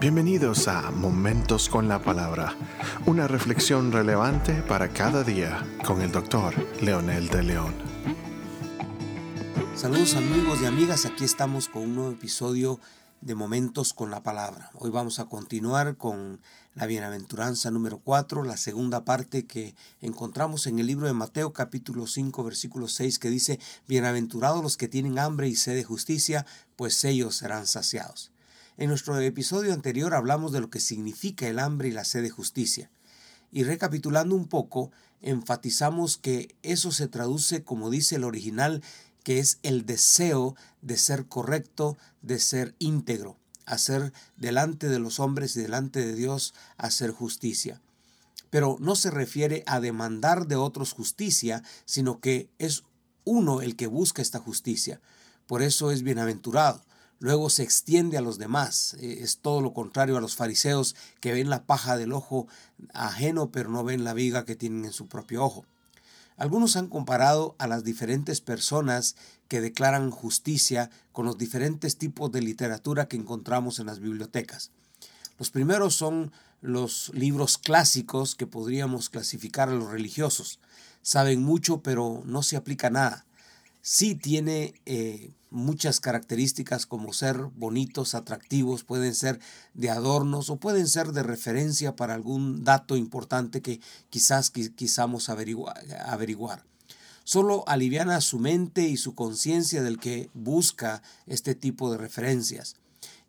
Bienvenidos a Momentos con la Palabra, una reflexión relevante para cada día con el doctor Leonel de León. Saludos amigos y amigas, aquí estamos con un nuevo episodio de Momentos con la Palabra. Hoy vamos a continuar con la bienaventuranza número 4, la segunda parte que encontramos en el libro de Mateo capítulo 5 versículo 6 que dice, Bienaventurados los que tienen hambre y sed de justicia, pues ellos serán saciados. En nuestro episodio anterior hablamos de lo que significa el hambre y la sed de justicia. Y recapitulando un poco, enfatizamos que eso se traduce, como dice el original, que es el deseo de ser correcto, de ser íntegro, hacer delante de los hombres y delante de Dios, hacer justicia. Pero no se refiere a demandar de otros justicia, sino que es uno el que busca esta justicia. Por eso es bienaventurado luego se extiende a los demás. Eh, es todo lo contrario a los fariseos que ven la paja del ojo ajeno pero no ven la viga que tienen en su propio ojo. Algunos han comparado a las diferentes personas que declaran justicia con los diferentes tipos de literatura que encontramos en las bibliotecas. Los primeros son los libros clásicos que podríamos clasificar a los religiosos. Saben mucho pero no se aplica nada sí tiene eh, muchas características como ser bonitos, atractivos, pueden ser de adornos o pueden ser de referencia para algún dato importante que quizás quisamos averiguar. averiguar. Solo aliviana su mente y su conciencia del que busca este tipo de referencias.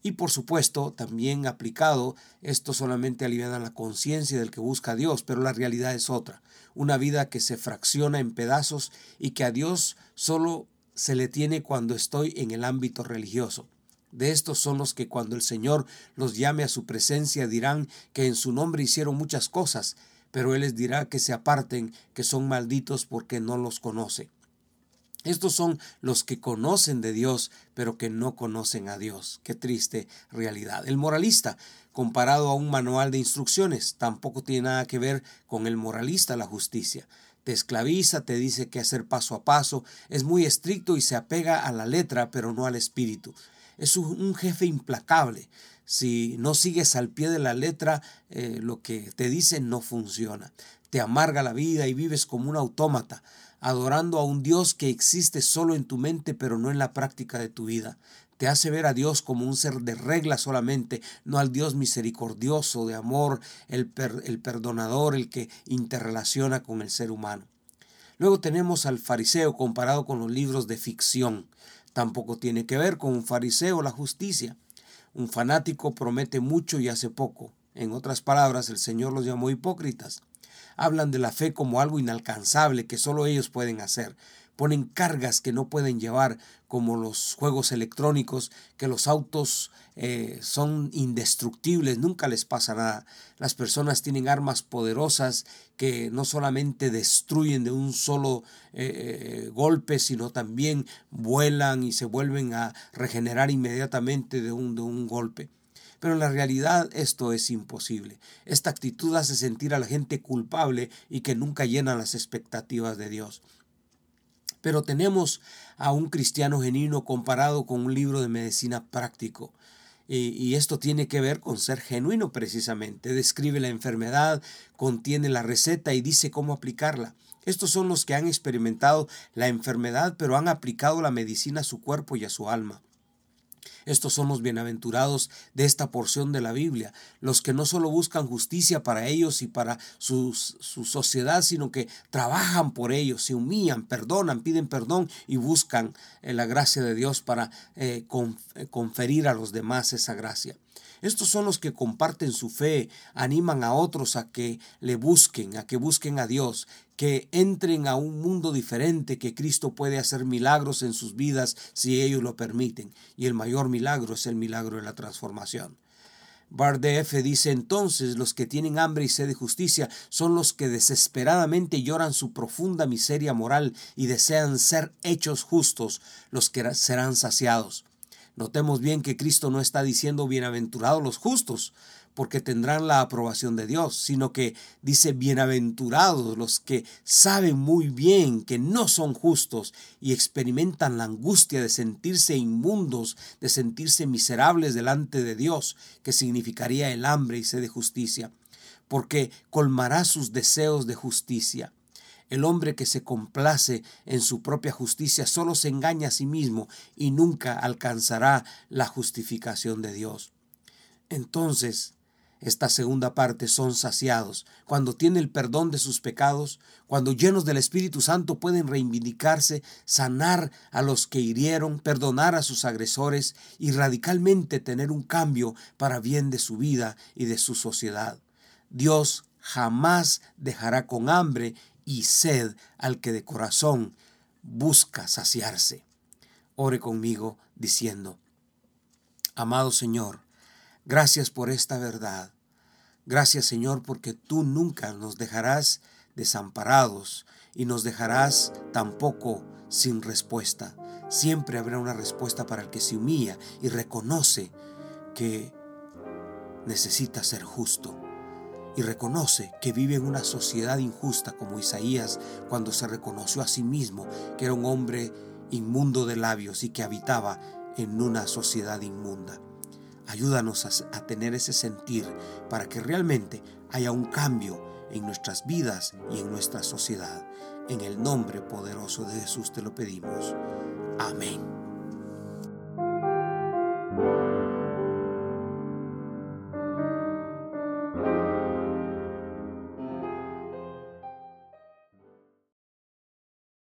Y por supuesto, también aplicado, esto solamente aliviana la conciencia del que busca a Dios, pero la realidad es otra. Una vida que se fracciona en pedazos y que a Dios solo se le tiene cuando estoy en el ámbito religioso. De estos son los que cuando el Señor los llame a su presencia dirán que en su nombre hicieron muchas cosas, pero Él les dirá que se aparten, que son malditos porque no los conoce. Estos son los que conocen de Dios, pero que no conocen a Dios. Qué triste realidad. El moralista, comparado a un manual de instrucciones, tampoco tiene nada que ver con el moralista la justicia. Te esclaviza, te dice qué hacer paso a paso, es muy estricto y se apega a la letra, pero no al espíritu. Es un jefe implacable. Si no sigues al pie de la letra, eh, lo que te dice no funciona. Te amarga la vida y vives como un autómata adorando a un Dios que existe solo en tu mente pero no en la práctica de tu vida. Te hace ver a Dios como un ser de regla solamente, no al Dios misericordioso, de amor, el, el perdonador, el que interrelaciona con el ser humano. Luego tenemos al fariseo comparado con los libros de ficción. Tampoco tiene que ver con un fariseo la justicia. Un fanático promete mucho y hace poco. En otras palabras, el Señor los llamó hipócritas hablan de la fe como algo inalcanzable que solo ellos pueden hacer. Ponen cargas que no pueden llevar, como los juegos electrónicos, que los autos eh, son indestructibles, nunca les pasa nada. Las personas tienen armas poderosas que no solamente destruyen de un solo eh, eh, golpe, sino también vuelan y se vuelven a regenerar inmediatamente de un, de un golpe. Pero en la realidad esto es imposible. Esta actitud hace sentir a la gente culpable y que nunca llena las expectativas de Dios. Pero tenemos a un cristiano genuino comparado con un libro de medicina práctico. Y, esto tiene que ver con ser genuino precisamente. Describe la enfermedad, contiene la receta y dice cómo aplicarla. Estos son los que han experimentado la enfermedad, pero han aplicado la medicina a su cuerpo y a su alma. Estos son los bienaventurados de esta porción de la Biblia, los que no solo buscan justicia para ellos y para su sociedad, sino que trabajan por ellos, se humillan, perdonan, piden perdón y buscan eh, la gracia de Dios para eh, eh, conferir a los demás esa gracia. Estos son los que comparten su fe, animan a otros a que le busquen, a que busquen a Dios, que entren a un mundo diferente, que Cristo puede hacer milagros en sus vidas si ellos lo permiten. Y el mayor milagro es el milagro de la transformación. Bardef dice entonces los que tienen hambre y sed de justicia son los que desesperadamente lloran su profunda miseria moral y desean ser hechos justos, los que serán saciados. Notemos bien que Cristo no está diciendo bienaventurados los justos, porque tendrán la aprobación de Dios, sino que dice bienaventurados los que saben muy bien que no son justos y experimentan la angustia de sentirse inmundos, de sentirse miserables delante de Dios, que significaría el hambre y sed de justicia, porque colmará sus deseos de justicia. El hombre que se complace en su propia justicia solo se engaña a sí mismo y nunca alcanzará la justificación de Dios. Entonces, esta segunda parte son saciados, cuando tienen el perdón de sus pecados, cuando llenos del Espíritu Santo pueden reivindicarse, sanar a los que hirieron, perdonar a sus agresores y radicalmente tener un cambio para bien de su vida y de su sociedad. Dios jamás dejará con hambre y sed al que de corazón busca saciarse. Ore conmigo diciendo, Amado Señor, Gracias por esta verdad. Gracias Señor porque tú nunca nos dejarás desamparados y nos dejarás tampoco sin respuesta. Siempre habrá una respuesta para el que se humilla y reconoce que necesita ser justo y reconoce que vive en una sociedad injusta como Isaías cuando se reconoció a sí mismo que era un hombre inmundo de labios y que habitaba en una sociedad inmunda. Ayúdanos a, tener ese sentir para que realmente haya un cambio en nuestras vidas y en nuestra sociedad. En el nombre poderoso de Jesús te lo pedimos. Amén.